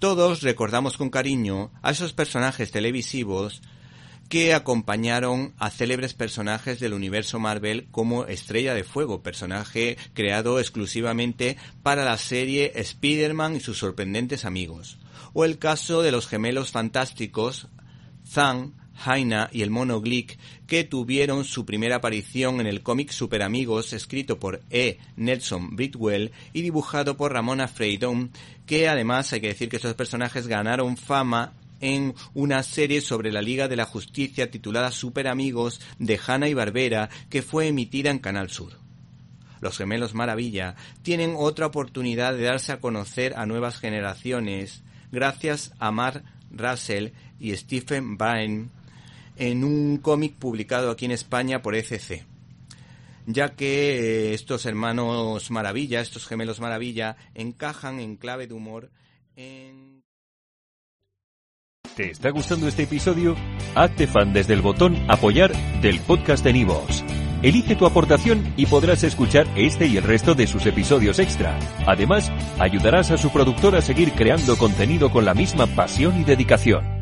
Todos recordamos con cariño a esos personajes televisivos que acompañaron a célebres personajes del universo Marvel como Estrella de Fuego, personaje creado exclusivamente para la serie Spider-Man y sus sorprendentes amigos. O el caso de los gemelos fantásticos Zang, Jaina y el mono Glick, que tuvieron su primera aparición en el cómic Super Amigos, escrito por E. Nelson Bridwell y dibujado por Ramona Freydon, que además hay que decir que estos personajes ganaron fama en una serie sobre la Liga de la Justicia titulada Super Amigos de Hanna y Barbera que fue emitida en Canal Sur. Los gemelos Maravilla tienen otra oportunidad de darse a conocer a nuevas generaciones gracias a Mark Russell y Stephen Byrne en un cómic publicado aquí en España por ECC ya que eh, estos hermanos Maravilla, estos gemelos Maravilla, encajan en clave de humor en... ¿Te está gustando este episodio? Hazte fan desde el botón Apoyar del podcast de Nivos. Elige tu aportación y podrás escuchar este y el resto de sus episodios extra. Además, ayudarás a su productor a seguir creando contenido con la misma pasión y dedicación.